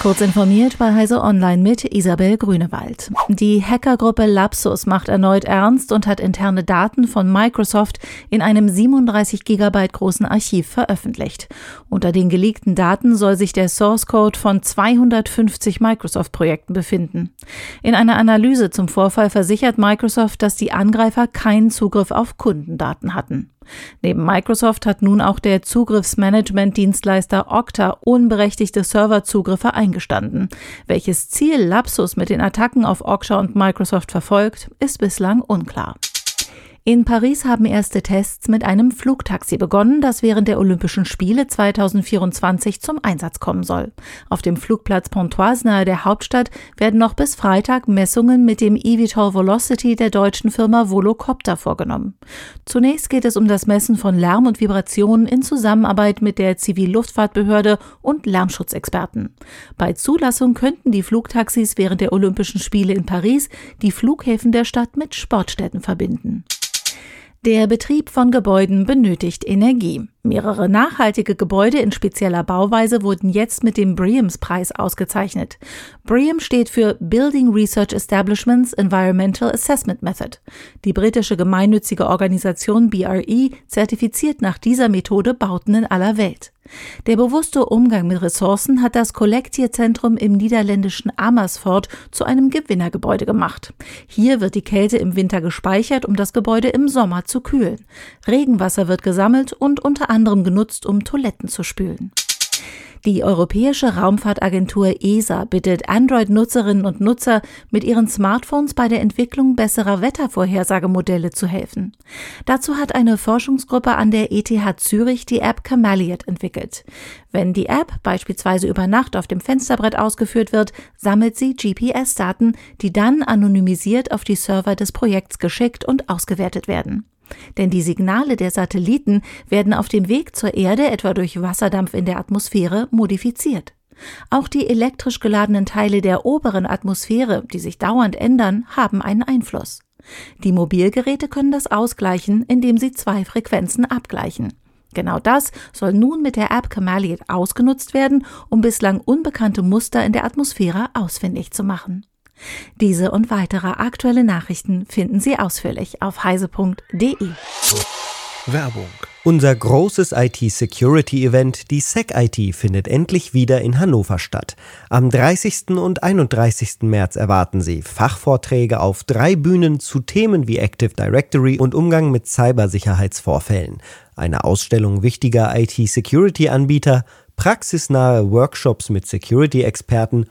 Kurz informiert bei Heise Online mit Isabel Grünewald. Die Hackergruppe Lapsus macht erneut ernst und hat interne Daten von Microsoft in einem 37 Gigabyte großen Archiv veröffentlicht. Unter den geleakten Daten soll sich der Source Code von 250 Microsoft-Projekten befinden. In einer Analyse zum Vorfall versichert Microsoft, dass die Angreifer keinen Zugriff auf Kundendaten hatten. Neben Microsoft hat nun auch der Zugriffsmanagement-Dienstleister Okta unberechtigte Serverzugriffe eingestanden. Welches Ziel Lapsus mit den Attacken auf Okta und Microsoft verfolgt, ist bislang unklar. In Paris haben erste Tests mit einem Flugtaxi begonnen, das während der Olympischen Spiele 2024 zum Einsatz kommen soll. Auf dem Flugplatz Pontoise nahe der Hauptstadt werden noch bis Freitag Messungen mit dem eVTOL Velocity der deutschen Firma Volocopter vorgenommen. Zunächst geht es um das Messen von Lärm und Vibrationen in Zusammenarbeit mit der Zivilluftfahrtbehörde und Lärmschutzexperten. Bei Zulassung könnten die Flugtaxis während der Olympischen Spiele in Paris die Flughäfen der Stadt mit Sportstätten verbinden. Der Betrieb von Gebäuden benötigt Energie. Mehrere nachhaltige Gebäude in spezieller Bauweise wurden jetzt mit dem BREEAMS-Preis ausgezeichnet. BREEAM steht für Building Research Establishments Environmental Assessment Method. Die britische gemeinnützige Organisation BRE zertifiziert nach dieser Methode Bauten in aller Welt. Der bewusste Umgang mit Ressourcen hat das Collectier-Zentrum im niederländischen Amersfoort zu einem Gewinnergebäude gemacht. Hier wird die Kälte im Winter gespeichert, um das Gebäude im Sommer zu kühlen. Regenwasser wird gesammelt und unter anderem genutzt, um Toiletten zu spülen. Die Europäische Raumfahrtagentur ESA bittet Android-Nutzerinnen und Nutzer, mit ihren Smartphones bei der Entwicklung besserer Wettervorhersagemodelle zu helfen. Dazu hat eine Forschungsgruppe an der ETH Zürich die App Cameliot entwickelt. Wenn die App beispielsweise über Nacht auf dem Fensterbrett ausgeführt wird, sammelt sie GPS-Daten, die dann anonymisiert auf die Server des Projekts geschickt und ausgewertet werden. Denn die Signale der Satelliten werden auf dem Weg zur Erde etwa durch Wasserdampf in der Atmosphäre modifiziert. Auch die elektrisch geladenen Teile der oberen Atmosphäre, die sich dauernd ändern, haben einen Einfluss. Die Mobilgeräte können das ausgleichen, indem sie zwei Frequenzen abgleichen. Genau das soll nun mit der App Cameliot ausgenutzt werden, um bislang unbekannte Muster in der Atmosphäre ausfindig zu machen. Diese und weitere aktuelle Nachrichten finden Sie ausführlich auf heise.de. Werbung. Unser großes IT-Security-Event, die SecIT, findet endlich wieder in Hannover statt. Am 30. und 31. März erwarten Sie Fachvorträge auf drei Bühnen zu Themen wie Active Directory und Umgang mit Cybersicherheitsvorfällen, eine Ausstellung wichtiger IT-Security-Anbieter, praxisnahe Workshops mit Security-Experten